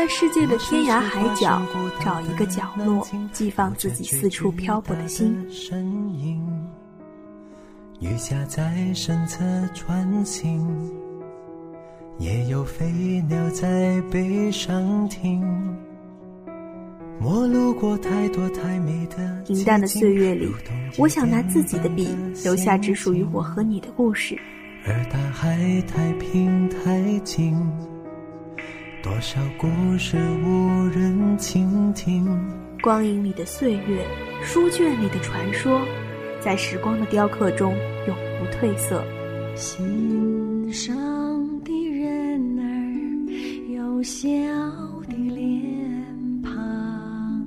在世界的天涯海角找一个角落，寄放自己四处漂泊的心。雨下在身侧穿行，也有飞鸟在背上停。平淡的岁月里，我想拿自己的笔，留下只属于我和你的故事。而大海太平太静，多少故事无人倾听。光影里的岁月，书卷里的传说，在时光的雕刻中永不褪色。心上的人儿有笑的脸庞，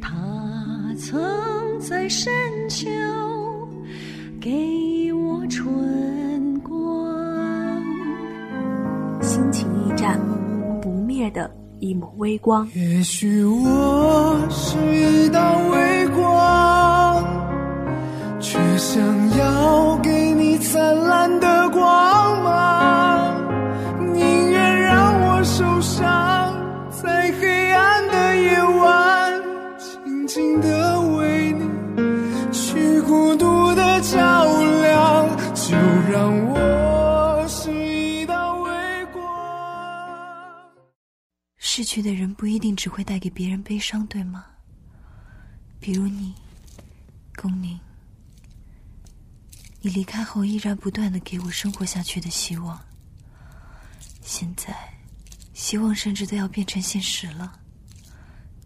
他曾在深秋给的一抹微光。也许我是一道微去的人不一定只会带给别人悲伤，对吗？比如你，宫宁，你离开后依然不断的给我生活下去的希望。现在，希望甚至都要变成现实了，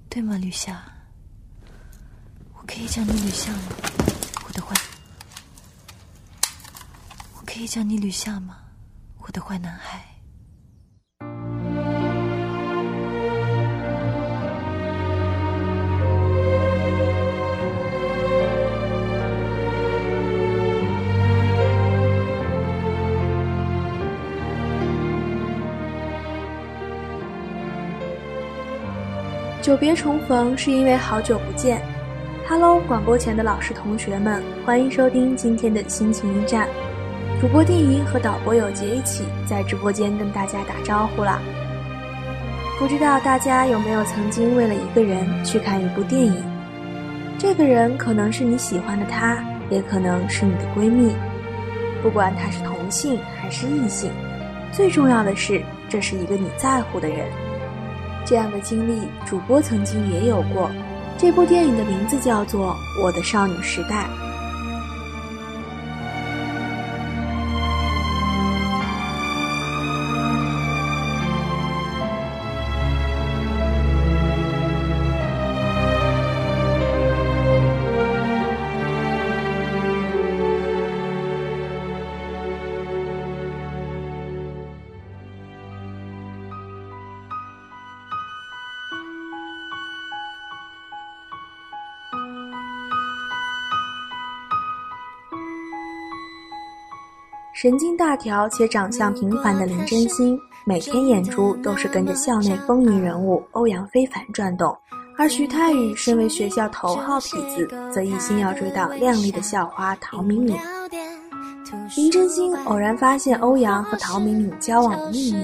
对吗，吕夏？我可以叫你吕夏吗，我的坏？我可以叫你吕夏吗，我的坏男孩？久别重逢是因为好久不见。Hello，广播前的老师同学们，欢迎收听今天的心情驿站。主播电影和导播有杰一起在直播间跟大家打招呼啦。不知道大家有没有曾经为了一个人去看一部电影？这个人可能是你喜欢的他，也可能是你的闺蜜。不管他是同性还是异性，最重要的是这是一个你在乎的人。这样的经历，主播曾经也有过。这部电影的名字叫做《我的少女时代》。神经大条且长相平凡的林真心，每天眼珠都是跟着校内风云人物欧阳非凡转动；而徐太宇身为学校头号痞子，则一心要追到靓丽的校花陶敏敏。林真心偶然发现欧阳和陶敏敏交往的秘密，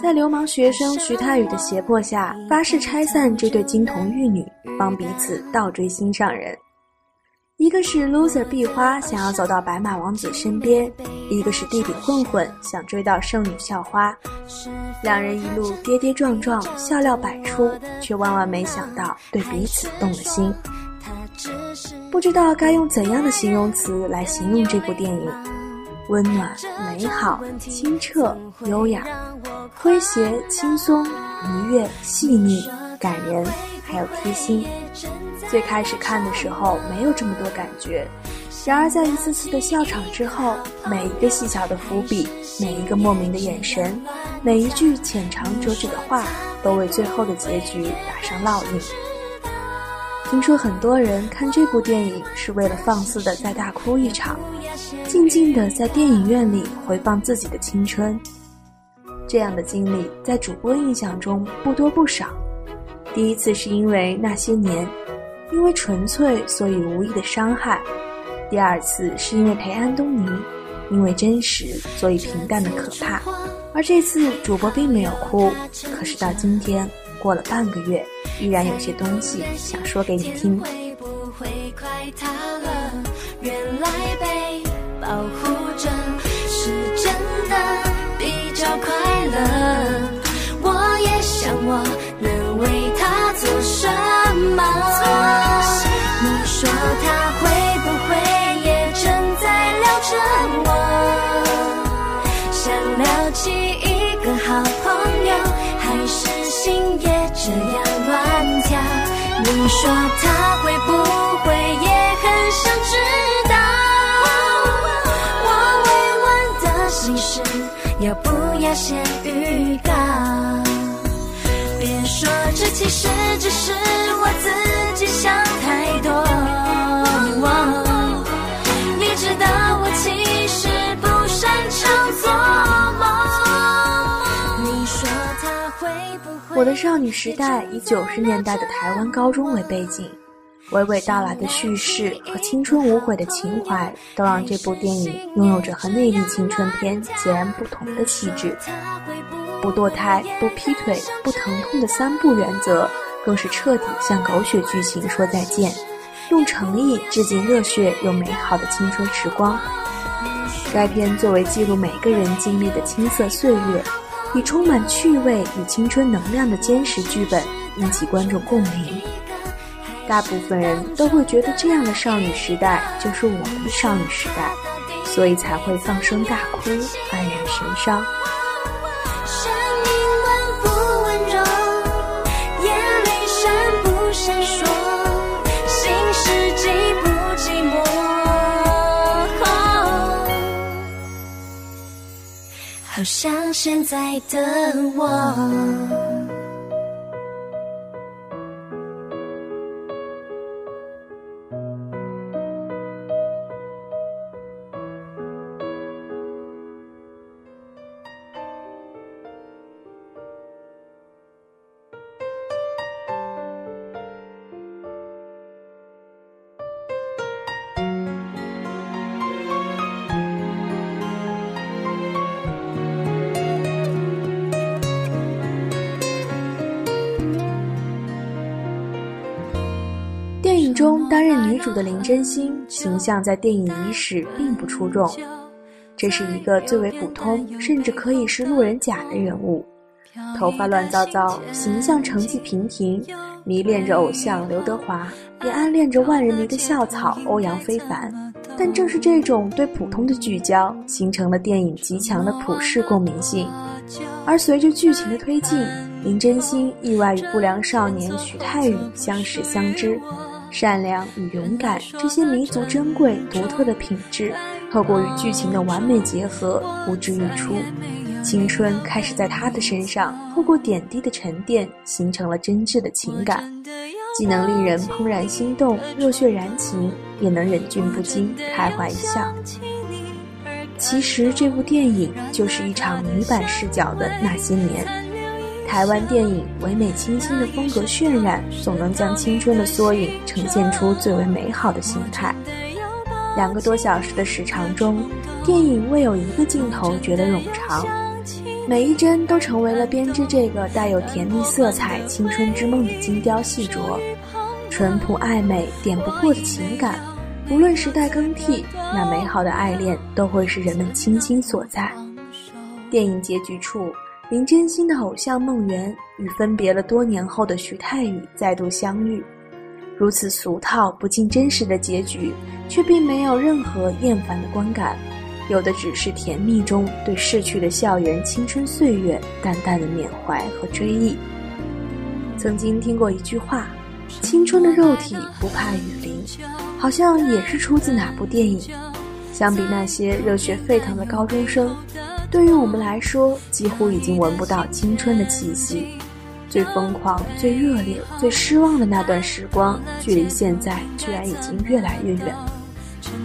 在流氓学生徐太宇的胁迫下，发誓拆散这对金童玉女，帮彼此倒追心上人。一个是 loser 壁花想要走到白马王子身边，一个是地痞混混想追到圣女校花，两人一路跌跌撞撞，笑料百出，却万万没想到对彼此动了心。不知道该用怎样的形容词来形容这部电影：温暖、美好、清澈、优雅、诙谐、轻松、愉悦、细腻、感人，还有贴心。最开始看的时候没有这么多感觉，然而在一次次的笑场之后，每一个细小的伏笔，每一个莫名的眼神，每一句浅尝辄止的话，都为最后的结局打上烙印。听说很多人看这部电影是为了放肆的再大哭一场，静静的在电影院里回放自己的青春。这样的经历在主播印象中不多不少。第一次是因为那些年。因为纯粹，所以无意的伤害；第二次是因为陪安东尼，因为真实，所以平淡的可怕；而这次主播并没有哭，可是到今天过了半个月，依然有些东西想说给你听。原来被保护着是真的比较快乐。这样乱跳？你说他会不会也很想知道我未完的心事？要不要先预告？别说这其实只是我自己想太多。我的少女时代以九十年代的台湾高中为背景，娓娓道来的叙事和青春无悔的情怀，都让这部电影拥有着和内地青春片截然不同的气质。不堕胎、不劈腿、不疼痛的三不原则，更是彻底向狗血剧情说再见，用诚意致敬热血又美好的青春时光。该片作为记录每个人经历的青涩岁月，以充满趣味与青春能量的坚实剧本引起观众共鸣。大部分人都会觉得这样的少女时代就是我们的少女时代，所以才会放声大哭，黯然神伤。好像现在的我。主的林真心形象在电影伊始并不出众，这是一个最为普通，甚至可以是路人甲的人物，头发乱糟糟，形象成绩平平，迷恋着偶像刘德华，也暗恋着万人迷的校草欧阳非凡。但正是这种对普通的聚焦，形成了电影极强的普世共鸣性。而随着剧情的推进，林真心意外与不良少年许泰宇相识相知。善良与勇敢这些弥足珍贵、独特的品质，透过与剧情的完美结合，呼之欲出。青春开始在他的身上，透过点滴的沉淀，形成了真挚的情感，既能令人怦然心动、热血燃情，也能忍俊不禁、开怀一笑。其实，这部电影就是一场女版视角的那些年。台湾电影唯美清新的风格渲染，总能将青春的缩影呈现出最为美好的形态。两个多小时的时长中，电影未有一个镜头觉得冗长，每一帧都成为了编织这个带有甜蜜色彩青春之梦的精雕细琢。淳朴爱美、点不过的情感，无论时代更替，那美好的爱恋都会是人们倾心所在。电影结局处。林真心的偶像梦圆与分别了多年后的徐太宇再度相遇，如此俗套不近真实的结局，却并没有任何厌烦的观感，有的只是甜蜜中对逝去的校园青春岁月淡淡的缅怀和追忆。曾经听过一句话：“青春的肉体不怕雨淋”，好像也是出自哪部电影。相比那些热血沸腾的高中生。对于我们来说，几乎已经闻不到青春的气息。最疯狂、最热烈、最失望的那段时光，距离现在居然已经越来越远。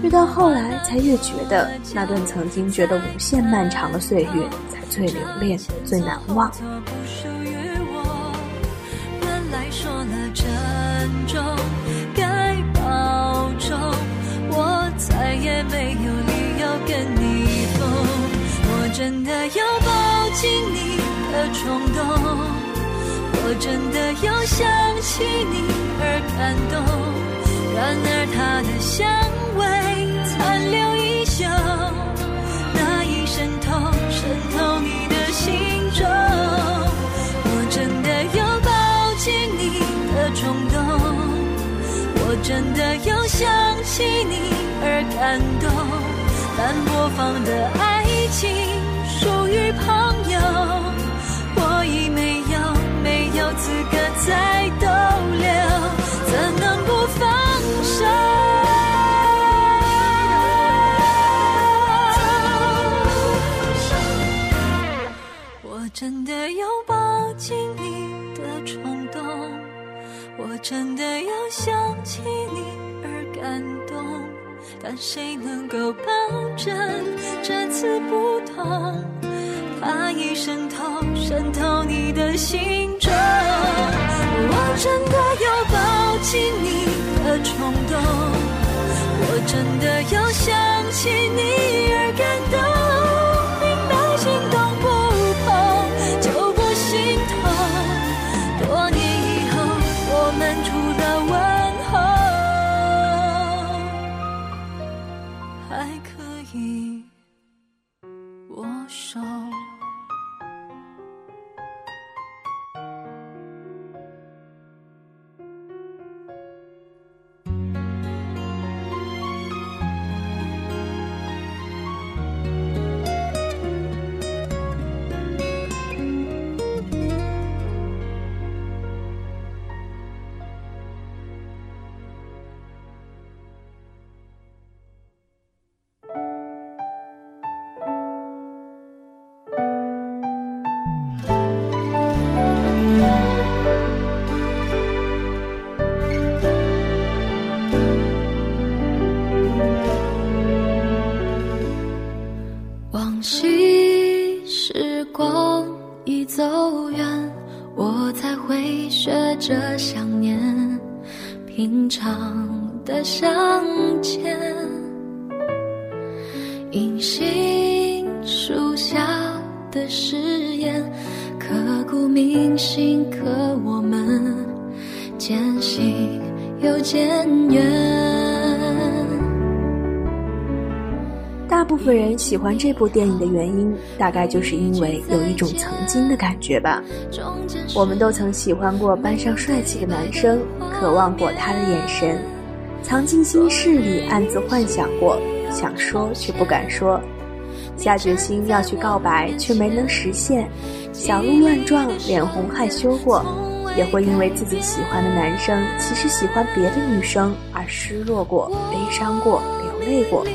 越到后来，才越觉得那段曾经觉得无限漫长的岁月，才最留恋、最难忘。该保重，我再也没有理由跟你。真的要抱紧你的冲动，我真的有想起你而感动。然而它的香味残留依旧，那已渗透渗透你的心中。我真的有抱紧你的冲动，我真的有想起你而感动。但播放的爱情属于朋友，我已没有没有资格再逗留，怎能不放手？我真的有抱紧你的冲动，我真的有想起你而感动。但谁能够保证这次不同？爱已渗透渗透你的心中。我真的有抱紧你的冲动，我真的有想起你而感动。光已走远，我才会学着想念，平常的相见。银杏树下的誓言，刻骨铭心，可我们渐行又渐远。大部分人喜欢这部电影的原因，大概就是因为有一种曾经的感觉吧。我们都曾喜欢过班上帅气的男生，渴望过他的眼神，藏进心事里暗自幻想过，想说却不敢说，下决心要去告白却没能实现，小鹿乱撞，脸红害羞过，也会因为自己喜欢的男生其实喜欢别的女生而失落过、悲伤过、流泪过。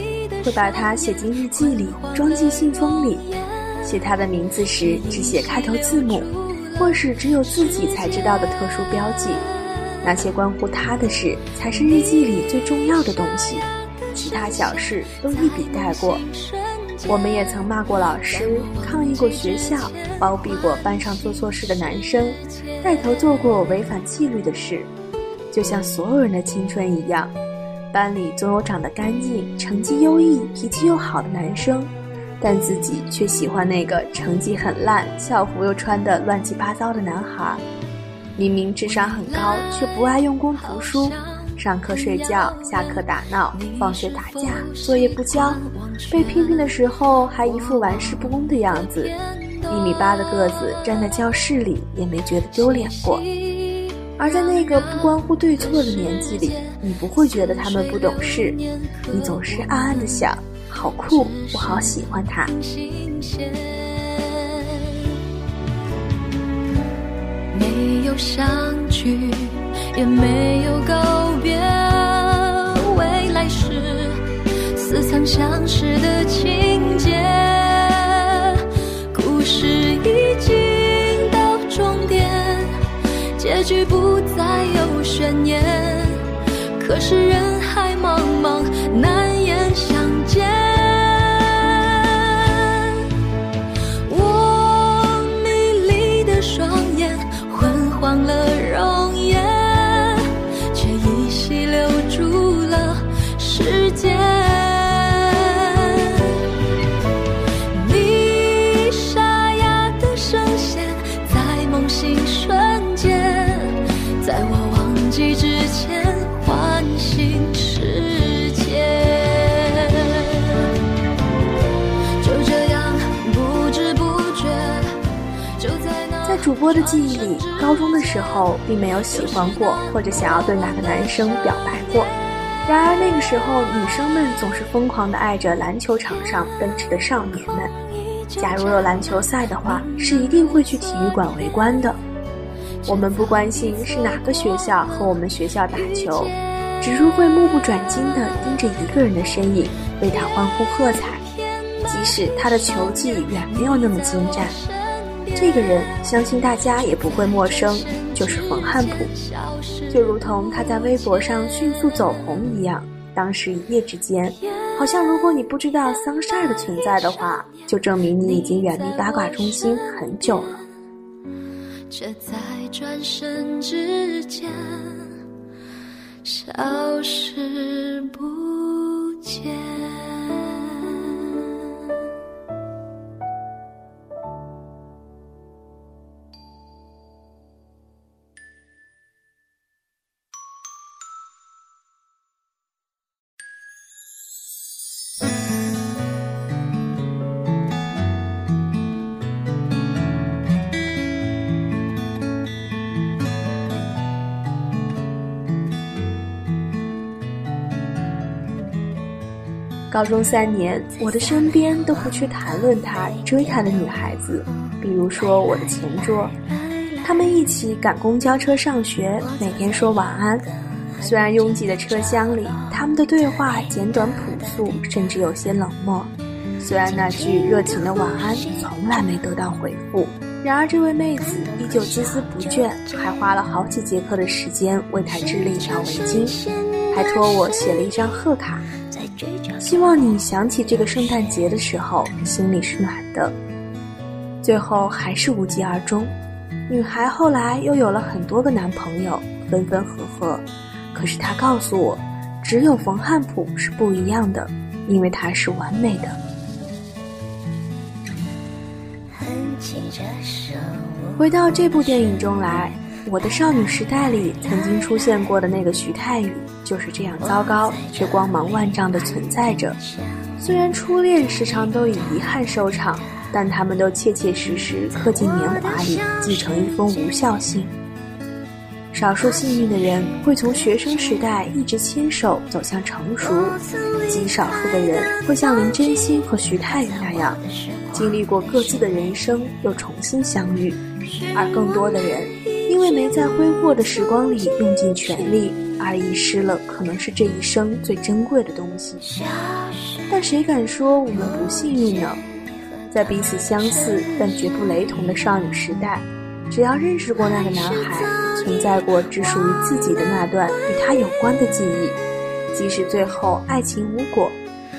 会把它写进日记里，装进信封里。写他的名字时，只写开头字母，或是只有自己才知道的特殊标记。那些关乎他的事，才是日记里最重要的东西。其他小事都一笔带过。我们也曾骂过老师，抗议过学校，包庇过班上做错事的男生，带头做过违反纪律的事。就像所有人的青春一样。班里总有长得干净、成绩优异、脾气又好的男生，但自己却喜欢那个成绩很烂、校服又穿得乱七八糟的男孩。明明智商很高，却不爱用功读书，上课睡觉，下课打闹，放学打架，作业不交，被批评的时候还一副玩世不恭的样子。一米八的个子站在教室里，也没觉得丢脸过。而在那个不关乎对错的年纪里，你不会觉得他们不懂事，你总是暗暗的想：好酷，我好喜欢他。没有相聚，也没有告别，未来是似曾相识的情节，故事已经到终点。结局不再有悬念，可是人海茫茫，难主播的记忆里，高中的时候并没有喜欢过或者想要对哪个男生表白过。然而那个时候，女生们总是疯狂地爱着篮球场上奔驰的少年们。假如有篮球赛的话，是一定会去体育馆围观的。我们不关心是哪个学校和我们学校打球，只是会目不转睛地盯着一个人的身影，为他欢呼喝彩，即使他的球技远没有那么精湛。这个人，相信大家也不会陌生，就是冯汉普。就如同他在微博上迅速走红一样，当时一夜之间，好像如果你不知道桑葚的存在的话，就证明你已经远离八卦中心很久了。却在转身之间消失不见。高中三年，我的身边都不去谈论他、追他的女孩子，比如说我的前桌，他们一起赶公交车上学，每天说晚安。虽然拥挤的车厢里，他们的对话简短朴素，甚至有些冷漠。虽然那句热情的晚安从来没得到回复，然而这位妹子依旧孜孜不倦，还花了好几节课的时间为他织了一条围巾，还托我写了一张贺卡。希望你想起这个圣诞节的时候，心里是暖的。最后还是无疾而终。女孩后来又有了很多个男朋友，分分合合。可是她告诉我，只有冯汉普是不一样的，因为他是完美的。回到这部电影中来。我的少女时代里曾经出现过的那个徐太宇就是这样糟糕，却光芒万丈的存在着。虽然初恋时常都以遗憾收场，但他们都切切实实刻进年华里，继承一封无效信。少数幸运的人会从学生时代一直牵手走向成熟，极少数的人会像林真心和徐太宇那样，经历过各自的人生又重新相遇，而更多的人。因为没在挥霍的时光里用尽全力，而遗失了可能是这一生最珍贵的东西。但谁敢说我们不幸运呢？在彼此相似但绝不雷同的少女时代，只要认识过那个男孩，存在过只属于自己的那段与他有关的记忆，即使最后爱情无果，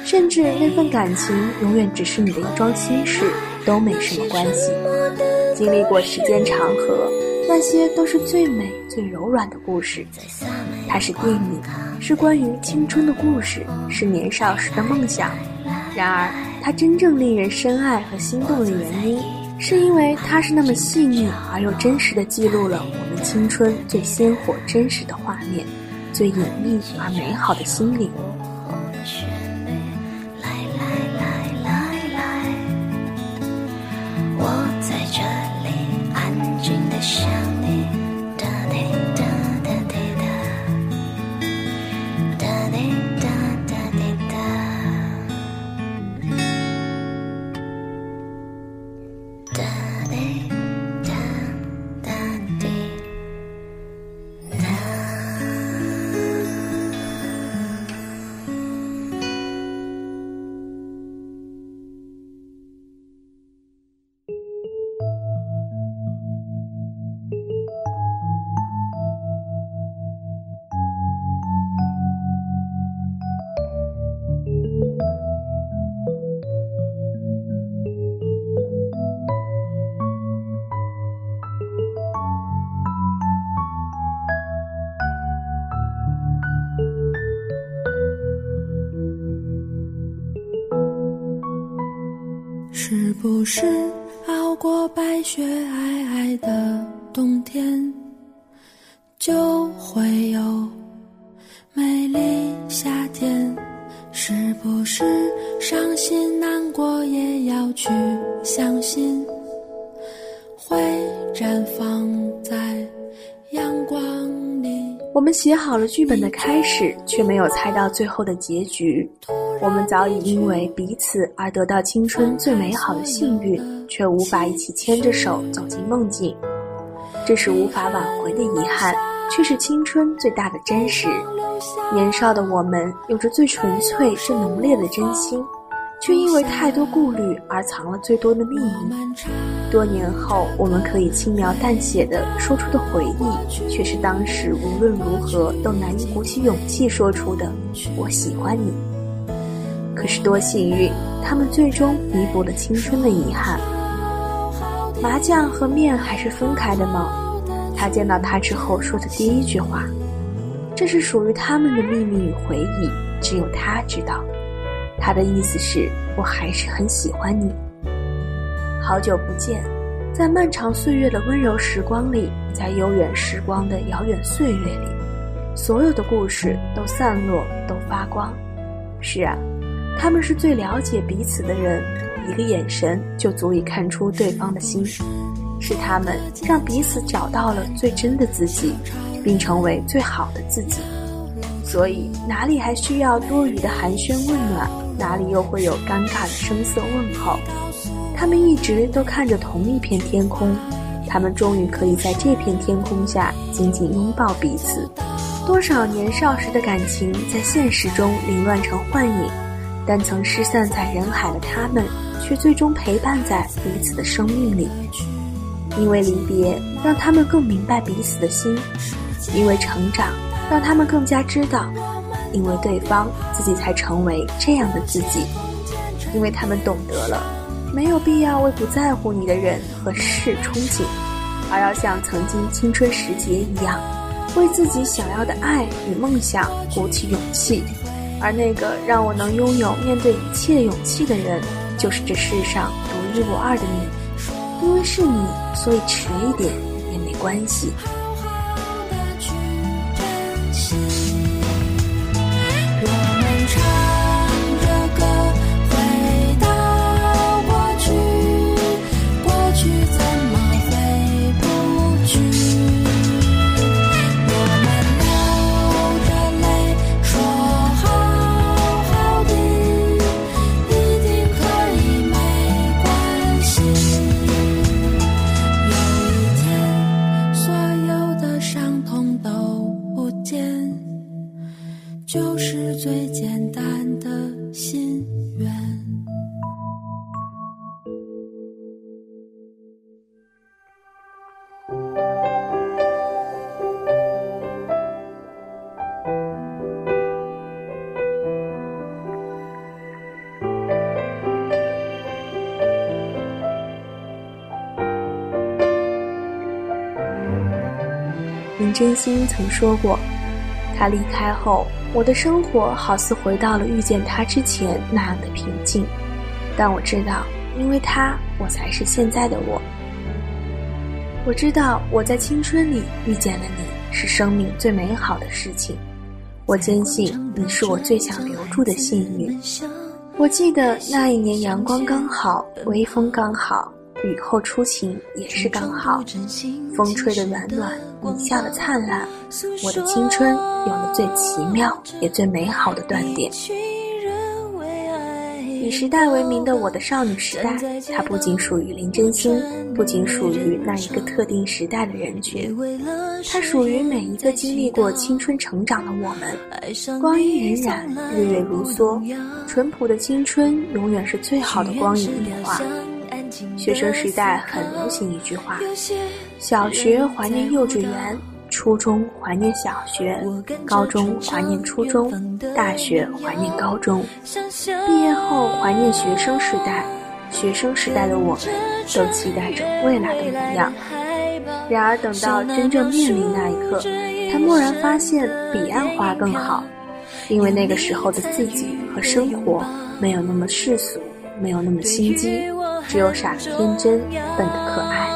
甚至那份感情永远只是你的一桩心事，都没什么关系。经历过时间长河。那些都是最美、最柔软的故事。它是电影，是关于青春的故事，是年少时的梦想。然而，它真正令人深爱和心动的原因，是因为它是那么细腻而又真实的记录了我们青春最鲜活、真实的画面，最隐秘而美好的心灵。写好了剧本的开始，却没有猜到最后的结局。我们早已因为彼此而得到青春最美好的幸运，却无法一起牵着手走进梦境。这是无法挽回的遗憾，却是青春最大的真实。年少的我们有着最纯粹、最浓烈的真心，却因为太多顾虑而藏了最多的秘密。多年后，我们可以轻描淡写的说出的回忆，却是当时无论如何都难以鼓起勇气说出的“我喜欢你”。可是多幸运，他们最终弥补了青春的遗憾。麻将和面还是分开的吗？他见到他之后说的第一句话。这是属于他们的秘密与回忆，只有他知道。他的意思是，我还是很喜欢你。好久不见，在漫长岁月的温柔时光里，在悠远时光的遥远岁月里，所有的故事都散落，都发光。是啊，他们是最了解彼此的人，一个眼神就足以看出对方的心。是他们让彼此找到了最真的自己。并成为最好的自己，所以哪里还需要多余的寒暄问暖？哪里又会有尴尬的声色问候？他们一直都看着同一片天空，他们终于可以在这片天空下紧紧拥抱彼此。多少年少时的感情在现实中凌乱成幻影，但曾失散在人海的他们，却最终陪伴在彼此的生命里。因为离别，让他们更明白彼此的心。因为成长，让他们更加知道；因为对方，自己才成为这样的自己。因为他们懂得了，没有必要为不在乎你的人和事憧憬，而要像曾经青春时节一样，为自己想要的爱与梦想鼓起勇气。而那个让我能拥有面对一切勇气的人，就是这世上独一无二的你。因为是你，所以迟一点也没关系。真心曾说过，他离开后，我的生活好似回到了遇见他之前那样的平静。但我知道，因为他，我才是现在的我。我知道我在青春里遇见了你，是生命最美好的事情。我坚信你是我最想留住的幸运。我记得那一年阳光刚好，微风刚好。雨后初晴也是刚好，风吹的软软，你笑的灿烂，我的青春有了最奇妙也最美好的断点。以时代为名的我的少女时代，它不仅属于林真心，不仅属于那一个特定时代的人群，它属于每一个经历过青春成长的我们。光阴荏苒，日月如梭，淳朴的青春永远是最好的光影年华。学生时代很流行一句话：小学怀念幼稚园，初中怀念小学，高中怀念初中，大学怀念高中，毕业后怀念学生时代。学生时代的我们，都期待着未来的模样。然而等到真正面临那一刻，才蓦然发现彼岸花更好，因为那个时候的自己和生活没有那么世俗，没有那么心机。只有傻的天真，笨的可爱。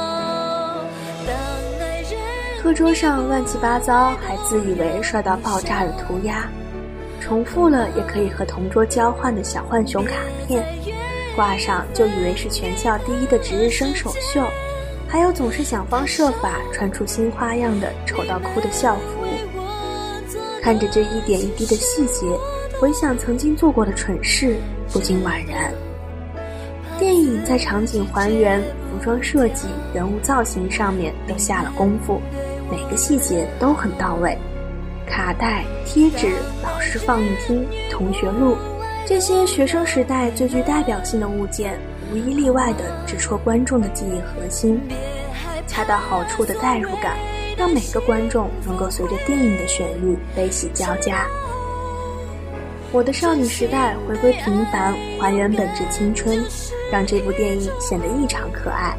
课桌上乱七八糟，还自以为帅到爆炸的涂鸦，重复了也可以和同桌交换的小浣熊卡片，挂上就以为是全校第一的值日生首秀。还有总是想方设法穿出新花样的丑到哭的校服。看着这一点一滴的细节，回想曾经做过的蠢事，不禁惘然。电影在场景还原、服装设计、人物造型上面都下了功夫，每个细节都很到位。卡带、贴纸、老师放映厅、同学录，这些学生时代最具代表性的物件，无一例外地直戳观众的记忆核心，恰到好处的代入感，让每个观众能够随着电影的旋律悲喜交加。我的少女时代回归平凡，还原本质青春，让这部电影显得异常可爱。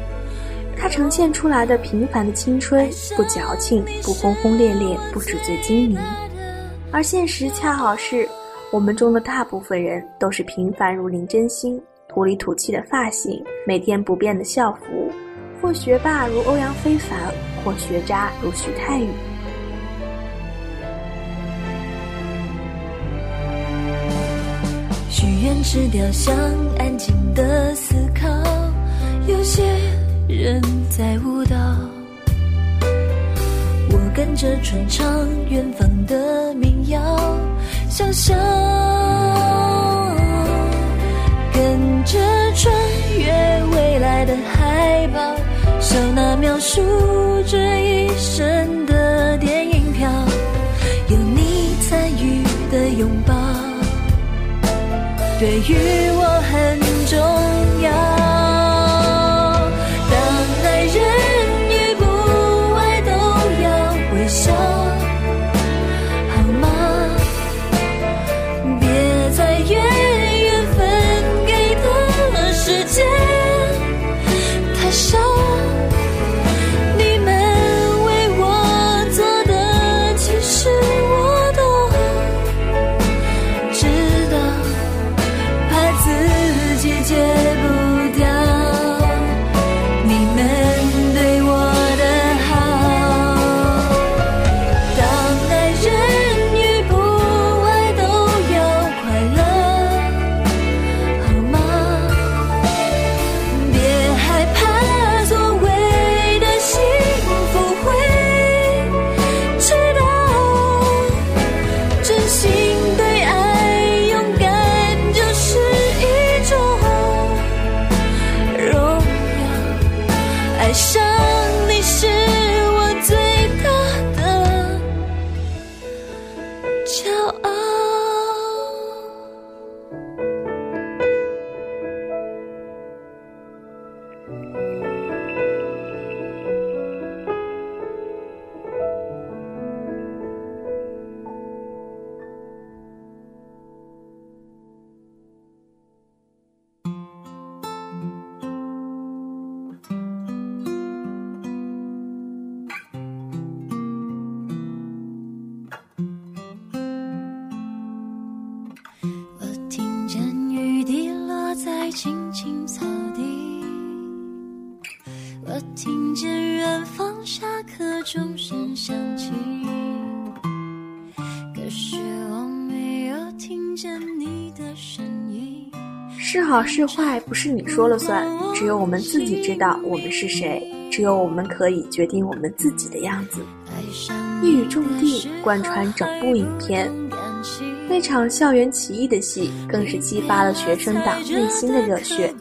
它呈现出来的平凡的青春，不矫情，不轰轰烈烈，不纸醉金迷。而现实恰好是，我们中的大部分人都是平凡如林真心，土里土气的发型，每天不变的校服，或学霸如欧阳非凡，或学渣如徐太宇。愿池雕像，安静的思考。有些人在舞蹈，我跟着传唱远方的民谣，想象跟着穿越未来的海报，手拿描述这一生的对于我很重要。我听见远方下课钟声响起，可是我没有听见你的声音。是好是坏，不是你说了算，只有我们自己知道我们是谁，只有我们可以决定我们自己的样子。一语中的，贯穿整部影片。那场校园起义的戏，更是激发了学生党内心的热血，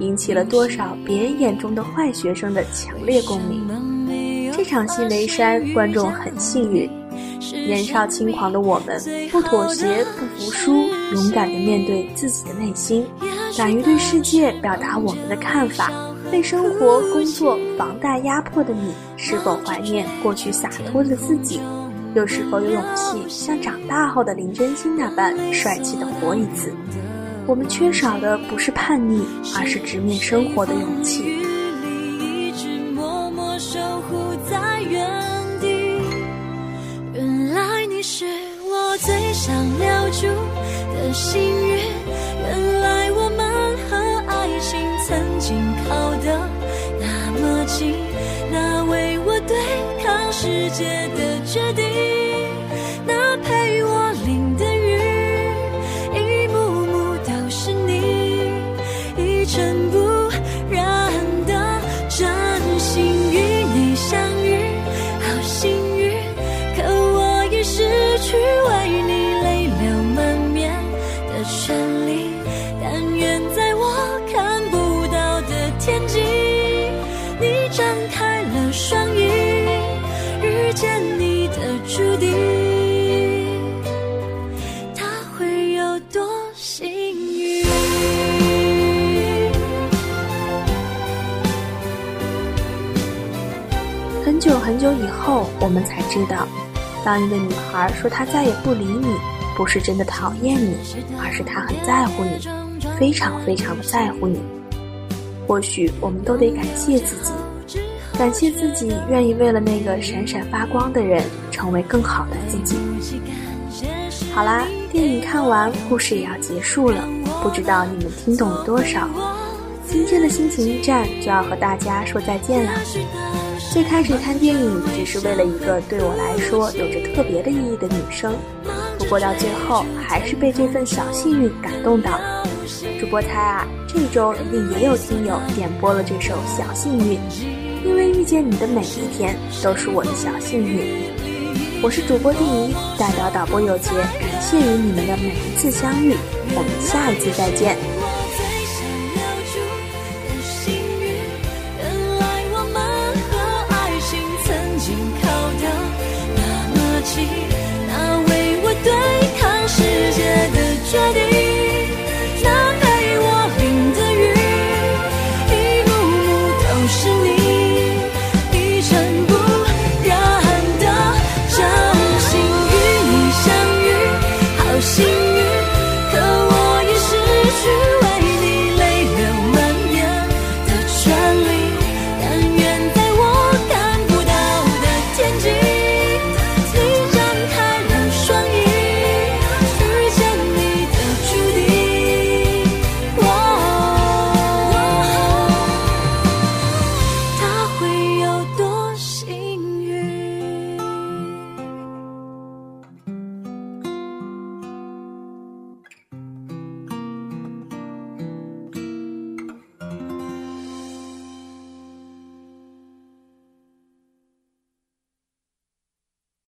引起了多少别人眼中的坏学生的强烈共鸣。这场戏没删，观众很幸运。年少轻狂的我们，不妥协，不服输，勇敢地面对自己的内心，敢于对世界表达我们的看法。被生活、工作、房贷压迫的你，是否怀念过去洒脱的自己？又是否有勇气像长大后的林真心那般帅气的活一次？我们缺少的不是叛逆，而是直面生活的勇气。一直默默守护在原地。原来你是我最想留住的幸运，原来我们和爱情曾经靠得那么近，那为我对抗世界的很久很久以后，我们才知道，当一个女孩说她再也不理你，不是真的讨厌你，而是她很在乎你，非常非常的在乎你。或许我们都得感谢自己，感谢自己愿意为了那个闪闪发光的人，成为更好的自己。好啦，电影看完，故事也要结束了，不知道你们听懂了多少？今天的心情驿站就要和大家说再见啦。最开始看电影只是为了一个对我来说有着特别的意义的女生，不过到最后还是被这份小幸运感动到。主播猜啊，这周一定也有听友点播了这首《小幸运》，因为遇见你的每一天都是我的小幸运。我是主播丁怡，代表导播有杰，感谢与你们的每一次相遇，我们下一次再见。心。